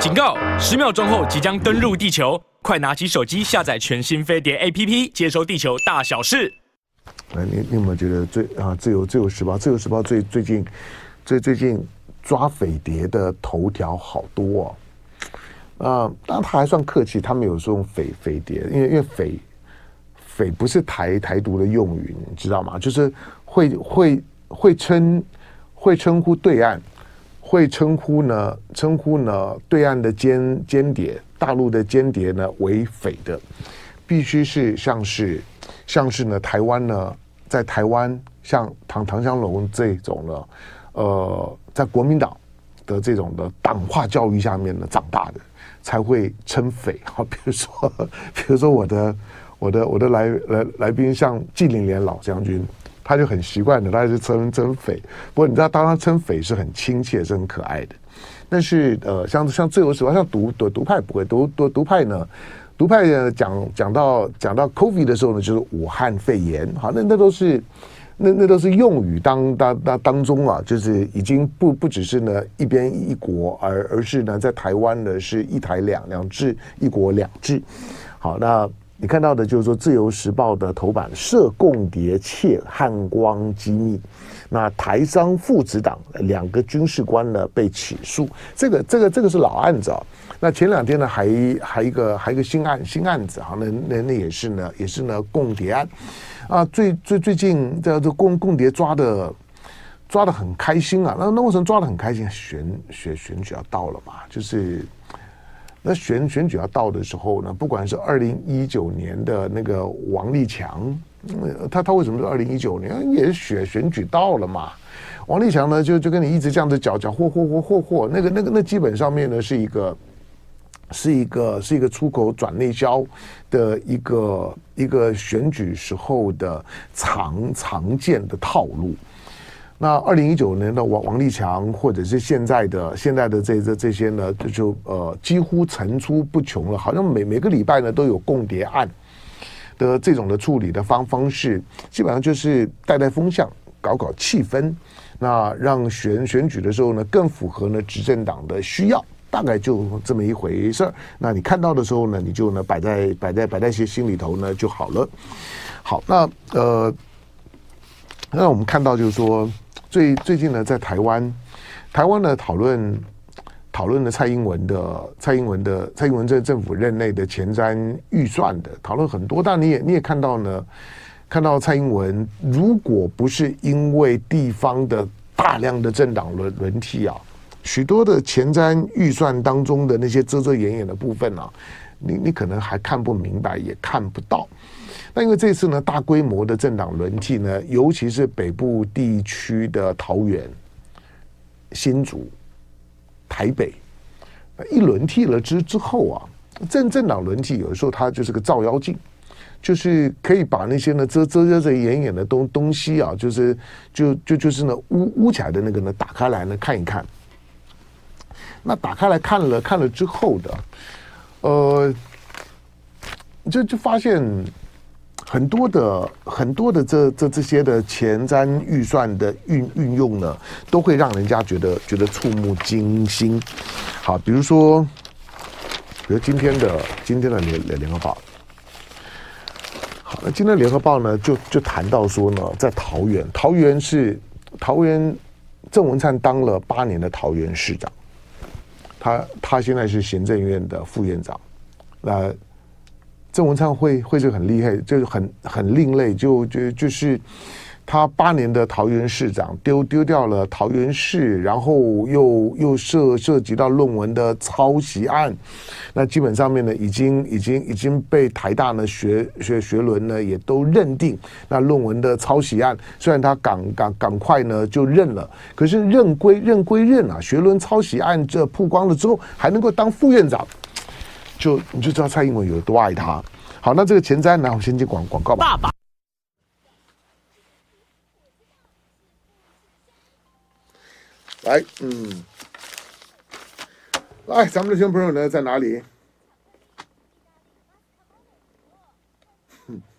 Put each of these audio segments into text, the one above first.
警告！十秒钟后即将登陆地球，快拿起手机下载全新飞碟 APP，接收地球大小事。来，你你有没有觉得最啊？自由自由时报，自由时报最最近最最近抓匪谍的头条好多啊！啊，当然他还算客气，他没有说用匪匪谍，因为因为匪匪不是台台独的用语，你知道吗？就是会会会称会称呼对岸。会称呼呢，称呼呢，对岸的间间谍，大陆的间谍呢为匪的，必须是像是像是呢，台湾呢，在台湾像唐唐湘龙这种呢，呃，在国民党的这种的党化教育下面呢长大的，才会称匪。啊，比如说，比如说我的我的我的来来来宾像纪凌莲老将军。他就很习惯的，他是称称匪。不过你知道，当他称匪是很亲切，是很可爱的。但是呃，像像自由时报，像独独独派不会，独独独派呢，独派呢讲讲到讲到 COVID 的时候呢，就是武汉肺炎。好，那那都是那那都是用语当当当当中啊，就是已经不不只是呢一边一国，而而是呢在台湾呢是一台两两制，一国两制。好，那。你看到的就是说，《自由时报》的头版涉共谍窃汉光机密，那台商父子党两个军事官呢被起诉，这个这个这个是老案子啊。那前两天呢还还一个还一个新案新案子啊，那那那也是呢也是呢共谍案啊。最最最近这这共共谍抓的抓的很开心啊。那那为什么抓的很开心？选选选举要到了嘛，就是。那选选举要到的时候呢，不管是二零一九年的那个王立强，他他为什么是二零一九年？也选选举到了嘛。王立强呢，就就跟你一直这样子搅搅和和和和和，那个那个那基本上面呢，是一个是一个是一个出口转内销的一个一个选举时候的常常见的套路。那二零一九年的王王立强，或者是现在的现在的这这这些呢，就就呃几乎层出不穷了。好像每每个礼拜呢都有共谍案的这种的处理的方方式，基本上就是带带风向，搞搞气氛，那让选选举的时候呢更符合呢执政党的需要，大概就这么一回事儿。那你看到的时候呢，你就呢摆在摆在摆在些心里头呢就好了。好，那呃，那我们看到就是说。最最近呢，在台湾，台湾呢讨论讨论了蔡英文的蔡英文的蔡英文这政府任内的前瞻预算的讨论很多，但你也你也看到呢，看到蔡英文如果不是因为地方的大量的政党轮轮替啊，许多的前瞻预算当中的那些遮遮掩掩的部分啊，你你可能还看不明白，也看不到。那因为这次呢，大规模的政党轮替呢，尤其是北部地区的桃园、新竹、台北，一轮替了之之后啊，政政党轮替有的时候它就是个照妖镜，就是可以把那些呢遮遮遮遮掩掩的东东西啊，就是就就就是呢捂捂起来的那个呢，打开来呢看一看。那打开来看了看了之后的，呃，就就发现。很多的很多的这这这些的前瞻预算的运运用呢，都会让人家觉得觉得触目惊心。好，比如说，比如今天的今天的联联联合报，好，那今天联合报呢就就谈到说呢，在桃园，桃园是桃园郑文灿当了八年的桃园市长，他他现在是行政院的副院长，那。郑文灿会会是很厉害，就是很很另类，就就就是他八年的桃园市长丢丢掉了桃园市，然后又又涉涉及到论文的抄袭案，那基本上面呢，已经已经已经被台大呢学学学伦呢也都认定，那论文的抄袭案虽然他赶赶赶快呢就认了，可是认归认归认啊，学伦抄袭案这曝光了之后，还能够当副院长。就你就知道蔡英文有多爱他。好，那这个前瞻呢，我先进广广告吧。爸爸，来，嗯，来，咱们的新朋友呢在哪里？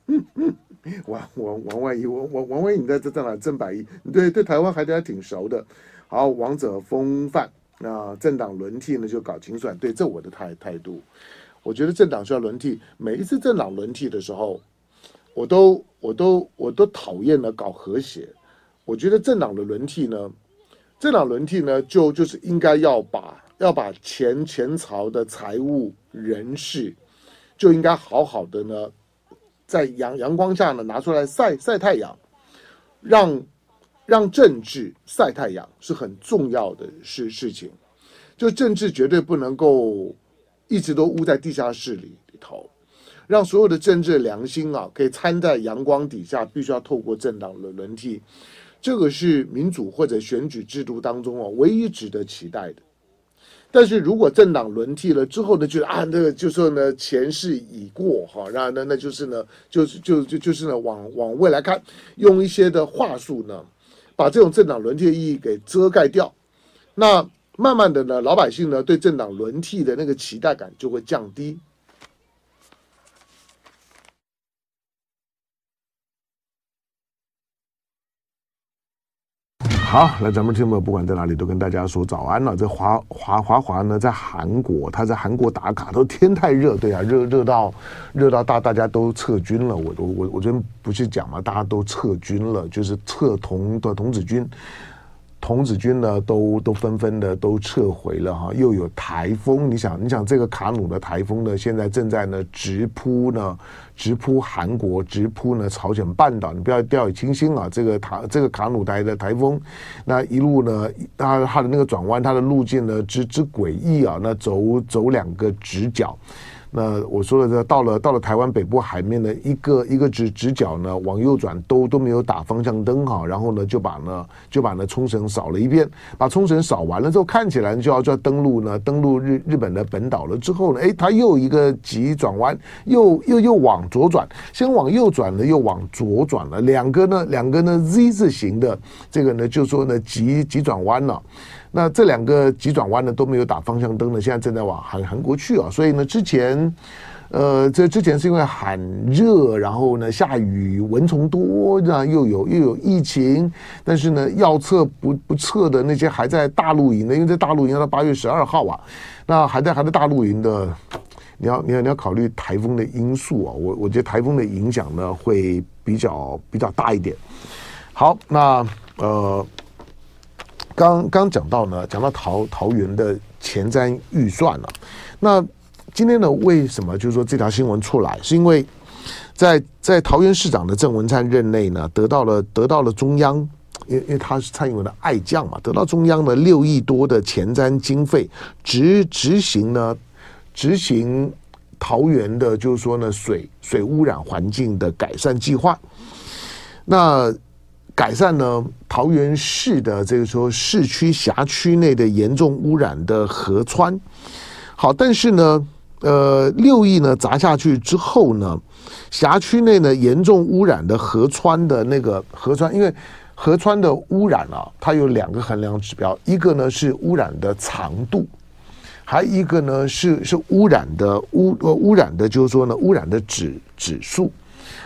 王王王万一，王王王万一，你在在在哪？郑百亿，对对，台湾还得还挺熟的。好，王者风范。那政党轮替呢就搞清算，对，这我的态态度。我觉得政党需要轮替，每一次政党轮替的时候，我都我都我都讨厌呢搞和谐。我觉得政党的轮替呢，政党轮替呢就就是应该要把要把前前朝的财务人士，就应该好好的呢，在阳阳光下呢拿出来晒晒太阳，让让政治晒太阳是很重要的事事情，就政治绝对不能够。一直都捂在地下室里里头，让所有的政治良心啊，可以参在阳光底下，必须要透过政党的轮替，这个是民主或者选举制度当中啊，唯一值得期待的。但是如果政党轮替了之后呢，就啊，那个就说呢，前世已过哈，然后呢那就是呢，就是就就就是呢，往往未来看，用一些的话术呢，把这种政党轮替的意义给遮盖掉，那。慢慢的呢，老百姓呢对政党轮替的那个期待感就会降低。好，那咱们听友不管在哪里都跟大家说早安了。这华华华华呢在韩国，他在韩国打卡，都天太热，对啊，热热到热到大大家都撤军了。我我我我昨天不去讲嘛，大家都撤军了，就是撤童的童子军。童子军呢，都都纷纷的都撤回了哈，又有台风，你想，你想这个卡努的台风呢，现在正在呢直扑呢，直扑韩国，直扑呢朝鲜半岛，你不要掉以轻心啊，这个塔这个卡努台的台风，那一路呢，它它的那个转弯，它的路径呢之之诡异啊，那走走两个直角。那我说的这到了到了台湾北部海面的一个一个直直角呢，往右转都都没有打方向灯哈，然后呢就把呢就把呢冲绳扫了一遍，把冲绳扫完了之后，看起来就要就要登陆呢登陆日日本的本岛了之后呢，哎，它又一个急转弯，又又又往左转，先往右转了，又往左转了，两个呢两个呢 Z 字形的这个呢就说呢急急转弯了。那这两个急转弯呢都没有打方向灯呢，现在正在往韩韩国去啊，所以呢之前，呃，这之前是因为很热，然后呢下雨，蚊虫多，那又有又有疫情，但是呢要测不不测的那些还在大陆营的，因为在大陆营要到八月十二号啊，那还在还在大陆营的，你要你要你要考虑台风的因素啊，我我觉得台风的影响呢会比较比较大一点。好，那呃。刚刚讲到呢，讲到桃桃园的前瞻预算了。那今天呢，为什么就是说这条新闻出来？是因为在在桃园市长的郑文灿任内呢，得到了得到了中央，因为因为他是蔡英文的爱将嘛，得到中央的六亿多的前瞻经费，执执行呢执行桃园的，就是说呢水水污染环境的改善计划。那改善呢，桃园市的这个说市区辖区内的严重污染的河川，好，但是呢，呃，六亿呢砸下去之后呢，辖区内呢严重污染的河川的那个河川，因为河川的污染啊，它有两个衡量指标，一个呢是污染的长度，还一个呢是是污染的污呃污染的，就是说呢污染的指指数。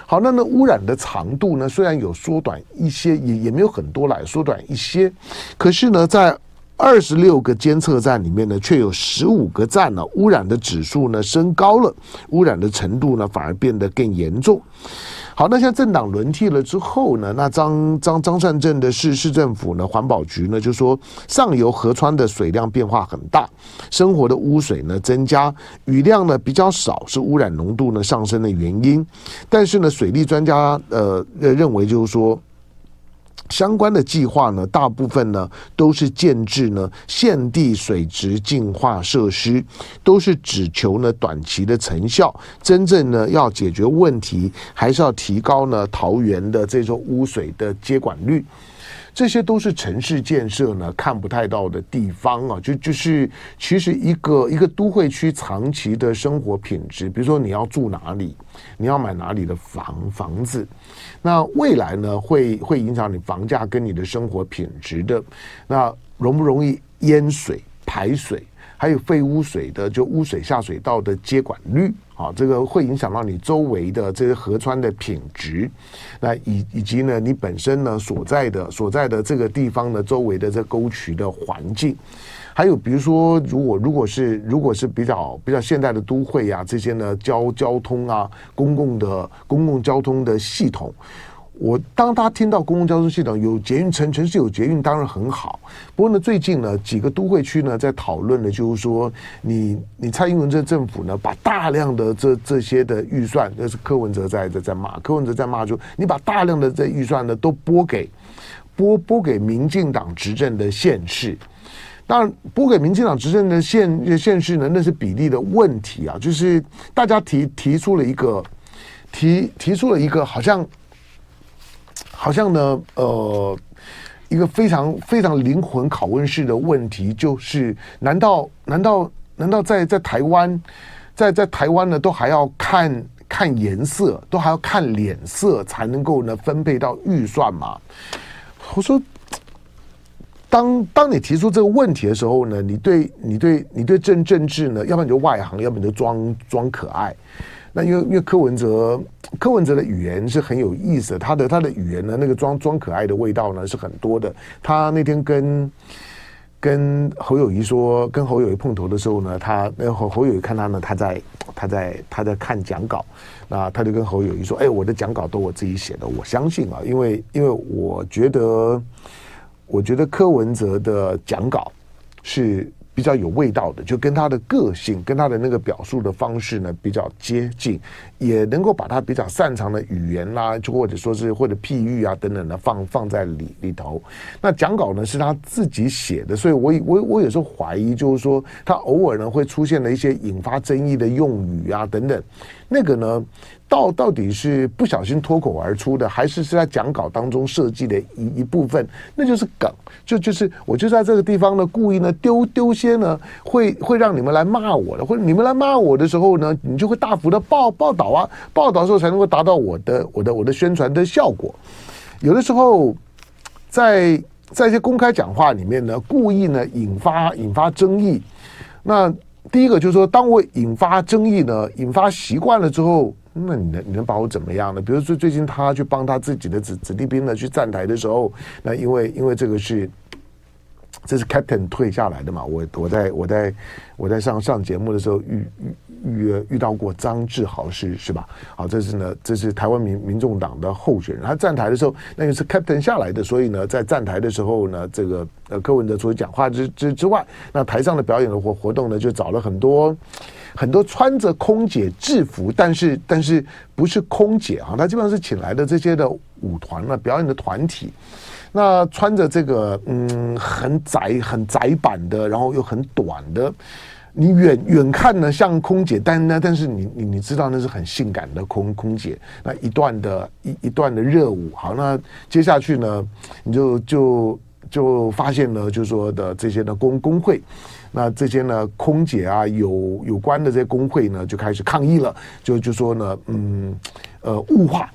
好，那那污染的长度呢？虽然有缩短一些，也也没有很多来缩短一些，可是呢，在二十六个监测站里面呢，却有十五个站呢，污染的指数呢升高了，污染的程度呢反而变得更严重。好，那现在政党轮替了之后呢，那张张张善镇的市市政府呢，环保局呢就说，上游河川的水量变化很大，生活的污水呢增加，雨量呢比较少，是污染浓度呢上升的原因。但是呢，水利专家呃呃认为就是说。相关的计划呢，大部分呢都是建制呢现地水质净化设施，都是只求呢短期的成效。真正呢要解决问题，还是要提高呢桃园的这种污水的接管率。这些都是城市建设呢看不太到的地方啊，就就是其实一个一个都会区长期的生活品质，比如说你要住哪里，你要买哪里的房房子，那未来呢会会影响你房价跟你的生活品质的，那容不容易淹水排水？还有废污水的就污水下水道的接管率啊，这个会影响到你周围的这些河川的品质，那以以及呢，你本身呢所在的所在的这个地方的周围的这沟渠的环境。还有比如说，如果如果是如果是比较比较现代的都会啊，这些呢交交通啊，公共的公共交通的系统，我当他听到公共交通系统有捷运城城市有捷运当然很好。不过呢，最近呢几个都会区呢在讨论的，就是说你你蔡英文这政府呢，把大量的这这些的预算，那是柯文哲在在在骂，柯文哲在骂就你把大量的这预算呢都拨给拨拨给民进党执政的县市。当然，拨给民进党执政的县县市呢，那是比例的问题啊。就是大家提提出了一个提提出了一个好像好像呢呃一个非常非常灵魂拷问式的问题，就是难道难道难道在在台湾在在台湾呢都还要看看颜色，都还要看脸色才能够呢分配到预算吗？我说。当当你提出这个问题的时候呢，你对你对你对政政治呢，要不然你就外行，要不然你就装装可爱。那因为因为柯文哲柯文哲的语言是很有意思，他的他的语言呢，那个装装可爱的味道呢是很多的。他那天跟跟侯友谊说，跟侯友谊碰头的时候呢，他那侯侯友谊看他呢，他在他在他在看讲稿，那他就跟侯友谊说：“哎，我的讲稿都我自己写的，我相信啊，因为因为我觉得。”我觉得柯文哲的讲稿是比较有味道的，就跟他的个性、跟他的那个表述的方式呢比较接近，也能够把他比较擅长的语言啦，就或者说是或者譬喻啊等等的放放在里里头。那讲稿呢是他自己写的，所以我我我有时候怀疑，就是说他偶尔呢会出现了一些引发争议的用语啊等等，那个呢。到到底是不小心脱口而出的，还是是在讲稿当中设计的一一部分？那就是梗，就就是我就在这个地方呢，故意呢丢丢些呢，会会让你们来骂我的，或者你们来骂我的时候呢，你就会大幅的报报道啊，报道的时候才能够达到我的我的我的宣传的效果。有的时候在在一些公开讲话里面呢，故意呢引发引发争议。那第一个就是说，当我引发争议呢，引发习惯了之后。那你能你能把我怎么样呢？比如说最近他去帮他自己的子子弟兵呢去站台的时候，那因为因为这个是这是 Captain 退下来的嘛，我我在我在我在上上节目的时候遇遇遇到过张志豪是是吧？好，这是呢这是台湾民民众党的候选人，他站台的时候那个是 Captain 下来的，所以呢在站台的时候呢，这个呃柯文哲除了讲话之之之外，那台上的表演的活活动呢就找了很多。很多穿着空姐制服，但是但是不是空姐啊？他基本上是请来的这些的舞团了，表演的团体。那穿着这个嗯很窄很窄版的，然后又很短的，你远远看呢像空姐，但呢但是你你你知道那是很性感的空空姐。那一段的一一段的热舞，好，那接下去呢你就就就发现了，就是说的这些的工工会。那这些呢，空姐啊，有有关的这些工会呢，就开始抗议了，就就说呢，嗯，呃，物化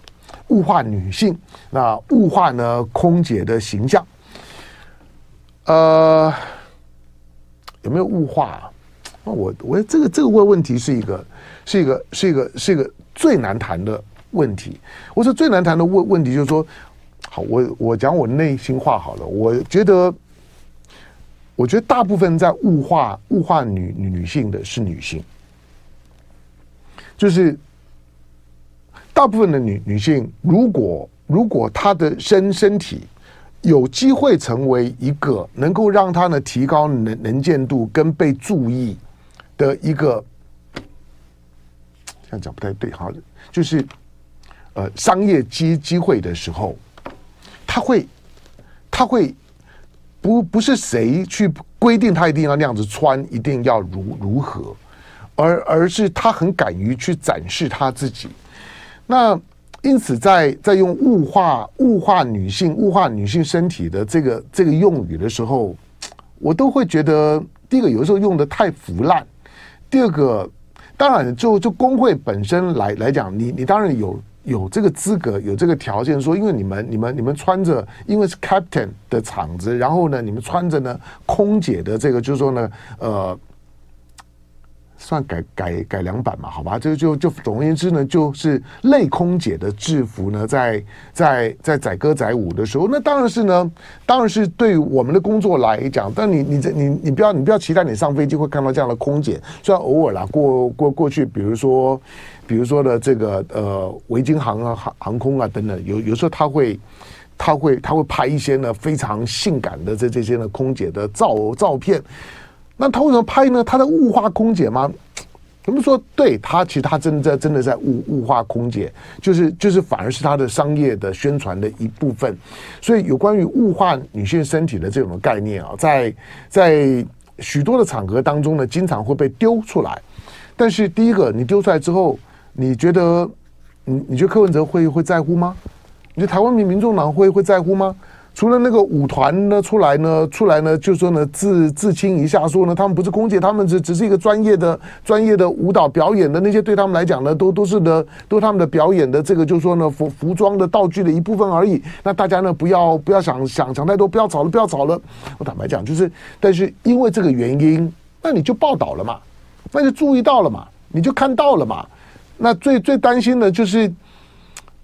物化女性，那物化呢空姐的形象，呃，有没有物化啊？那我我这个这个问问题是一个是一个是一个是一个最难谈的问题。我说最难谈的问问题就是说，好，我我讲我内心话好了，我觉得。我觉得大部分在物化物化女女性的是女性，就是大部分的女女性，如果如果她的身身体有机会成为一个能够让她呢提高能能见度跟被注意的一个，这样讲不太对哈，就是呃商业机机会的时候，她会她会。不不是谁去规定他一定要那样子穿，一定要如如何，而而是他很敢于去展示他自己。那因此在，在用物化物化女性、物化女性身体的这个这个用语的时候，我都会觉得，第一个有时候用的太腐烂，第二个，当然就就工会本身来来讲，你你当然有。有这个资格，有这个条件，说因为你们、你们、你们穿着，因为是 captain 的场子，然后呢，你们穿着呢空姐的这个，就是说呢，呃算改改改良版嘛，好吧，就就就总而言之呢，就是类空姐的制服呢，在在在载歌载舞的时候，那当然是呢，当然是对我们的工作来讲，但你你这你你不要你不要期待你上飞机会看到这样的空姐，虽然偶尔啦，过过过去，比如说比如说的这个呃维京航啊航航空啊等等，有有时候他会他会他会拍一些呢非常性感的这这些呢空姐的照照片。那他为什么拍呢？他在物化空姐吗？怎么说？对他，其实他真的在真的在物物化空姐，就是就是反而是他的商业的宣传的一部分。所以有关于物化女性身体的这种概念啊，在在许多的场合当中呢，经常会被丢出来。但是第一个，你丢出来之后，你觉得你你觉得柯文哲会会在乎吗？你觉得台湾民民众党会会在乎吗？除了那个舞团呢出来呢，出来呢，就说呢自自清一下，说呢他们不是空姐，他们只只是一个专业的专业的舞蹈表演的那些，对他们来讲呢，都都是的，都是他们的表演的这个，就是说呢服服装的道具的一部分而已。那大家呢不要不要想想想太多，不要吵了，不要吵了。我坦白讲，就是但是因为这个原因，那你就报道了嘛，那就注意到了嘛，你就看到了嘛。那最最担心的就是。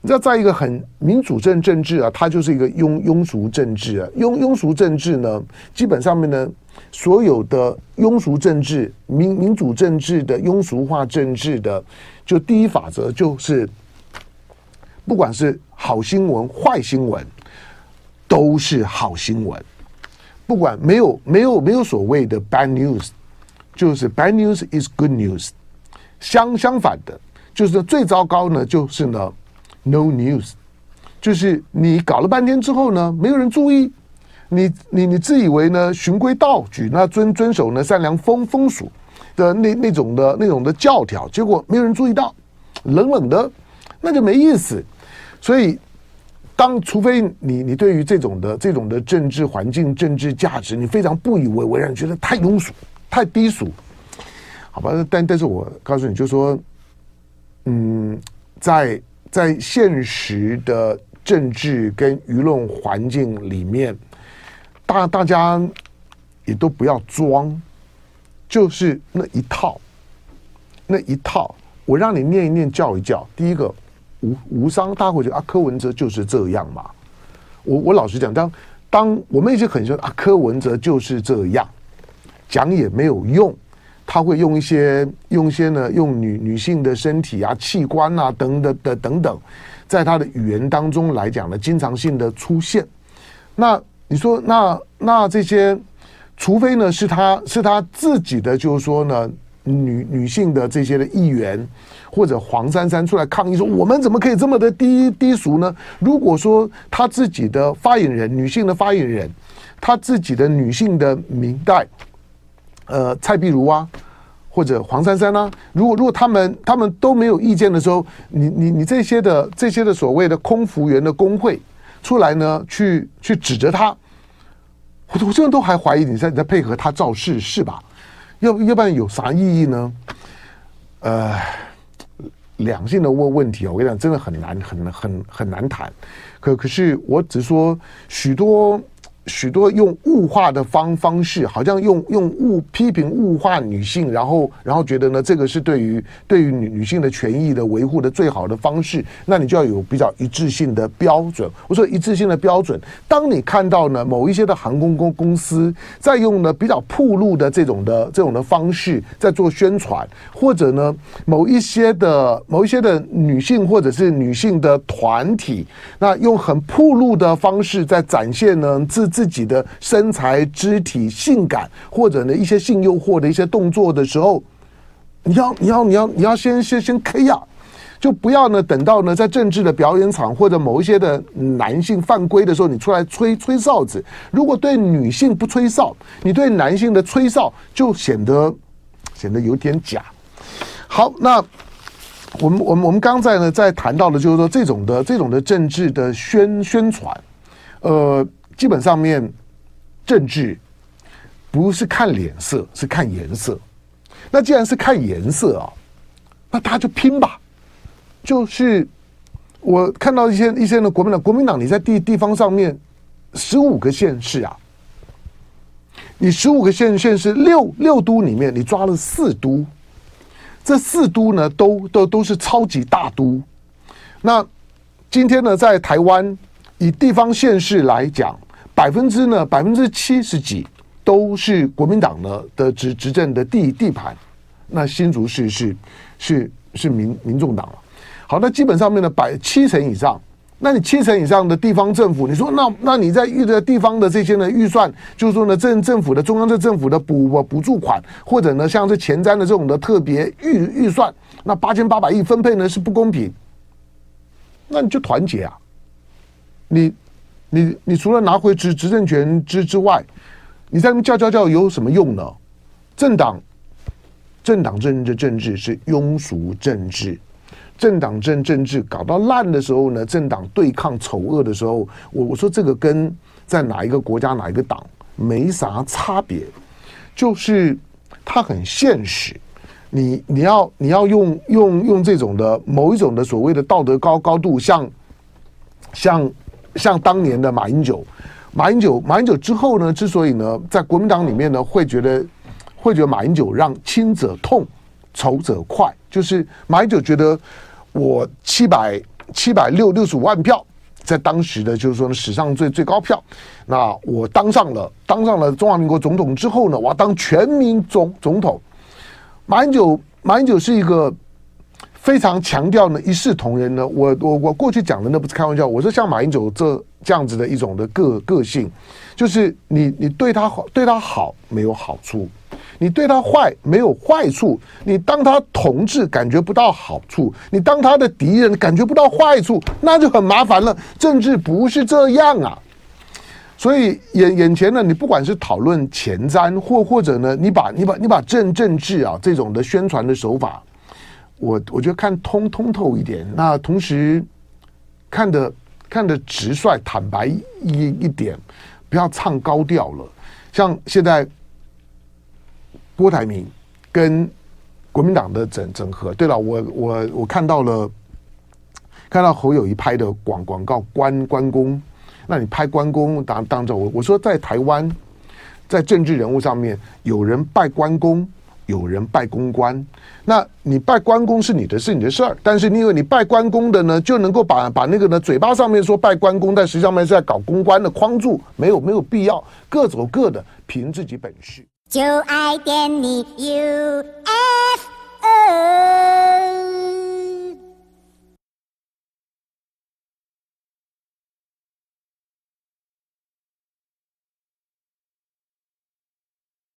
你知道，在一个很民主政政治啊，它就是一个庸庸俗政治啊。庸庸俗政治呢，基本上面呢，所有的庸俗政治、民民主政治的庸俗化政治的，就第一法则就是，不管是好新闻、坏新闻，都是好新闻。不管没有没有没有所谓的 bad news，就是 bad news is good news。相相反的，就是最糟糕呢，就是呢。No news，就是你搞了半天之后呢，没有人注意，你你你自以为呢循规蹈矩，那遵遵守呢善良风风俗的那那种的那种的教条，结果没有人注意到，冷冷的，那就没意思。所以，当除非你你对于这种的这种的政治环境、政治价值，你非常不以为然，觉得太庸俗、太低俗，好吧？但但是我告诉你，就说，嗯，在。在现实的政治跟舆论环境里面，大大家也都不要装，就是那一套，那一套，我让你念一念，叫一叫。第一个无无伤大家会，觉得啊，柯文哲就是这样嘛。我我老实讲，当当我们一直很说啊，柯文哲就是这样，讲也没有用。他会用一些用一些呢，用女女性的身体啊、器官啊等等的等等，在他的语言当中来讲呢，经常性的出现。那你说，那那这些，除非呢是他是他自己的，就是说呢，女女性的这些的议员或者黄珊珊出来抗议说，我们怎么可以这么的低低俗呢？如果说他自己的发言人，女性的发言人，他自己的女性的明代。呃，蔡碧如啊，或者黄珊珊啊，如果如果他们他们都没有意见的时候，你你你这些的这些的所谓的空服员的工会出来呢，去去指责他，我我这样都还怀疑你在你在配合他造势是吧？要要不然有啥意义呢？呃，两性的问问题啊，我跟你讲，真的很难很很很难谈。可可是我只说许多。许多用物化的方方式，好像用用物批评物化女性，然后然后觉得呢，这个是对于对于女女性的权益的维护的最好的方式，那你就要有比较一致性的标准。我说一致性的标准，当你看到呢某一些的航空公公司在用呢比较铺路的这种的这种的方式在做宣传，或者呢某一些的某一些的女性或者是女性的团体，那用很铺路的方式在展现呢自自己的身材、肢体、性感，或者呢一些性诱惑的一些动作的时候，你要你要你要你要先先先 K 啊，就不要呢等到呢在政治的表演场或者某一些的男性犯规的时候，你出来吹吹哨子。如果对女性不吹哨，你对男性的吹哨就显得显得有点假。好，那我们我们我们刚才呢在谈到的就是说这种的这种的政治的宣宣传，呃。基本上面，政治不是看脸色，是看颜色。那既然是看颜色啊，那大家就拼吧。就是我看到一些一些的国民党，国民党你在地地方上面十五个县市啊，你十五个县县市六六都里面，你抓了四都，这四都呢，都都都是超级大都。那今天呢，在台湾以地方县市来讲，百分之呢百分之七十几都是国民党呢的执执政的地地盘。那新竹市是是是民民众党了。好，那基本上面呢，百七成以上。那你七成以上的地方政府，你说那那你在预的地方的这些呢预算，就是说呢，政政府的中央这政府的补补助款，或者呢像是前瞻的这种的特别预预算，那八千八百亿分配呢是不公平，那你就团结啊！你你你除了拿回执执政权之之外，你在那叫叫叫有什么用呢？政党政党政治政治是庸俗政治。政党政政治搞到烂的时候呢，政党对抗丑恶的时候，我我说这个跟在哪一个国家哪一个党没啥差别，就是它很现实。你你要你要用用用这种的某一种的所谓的道德高高度，像像像当年的马英九，马英九马英九之后呢，之所以呢在国民党里面呢会觉得会觉得马英九让亲者痛，仇者快，就是马英九觉得。我七百七百六六十五万票，在当时的就是说呢，史上最最高票。那我当上了当上了中华民国总统之后呢，我要当全民总总统。马英九马英九是一个非常强调呢一视同仁呢。我我我过去讲的那不是开玩笑，我说像马英九这这样子的一种的个个性，就是你你对他好对他好没有好处。你对他坏没有坏处，你当他同志感觉不到好处，你当他的敌人感觉不到坏处，那就很麻烦了。政治不是这样啊，所以眼眼前呢，你不管是讨论前瞻，或或者呢，你把你把你把政政治啊这种的宣传的手法，我我觉得看通通透一点，那同时看的看的直率坦白一一点，不要唱高调了，像现在。郭台铭跟国民党的整整合，对了，我我我看到了，看到侯友宜拍的广广告关关公，那你拍关公当当着我我说在台湾，在政治人物上面，有人拜关公，有人拜公关，那你拜关公是你的是你的事儿，但是你以为你拜关公的呢，就能够把把那个呢嘴巴上面说拜关公，但实际上面是在搞公关的框住，没有没有必要，各走各的，凭自己本事。就爱点你 UFO。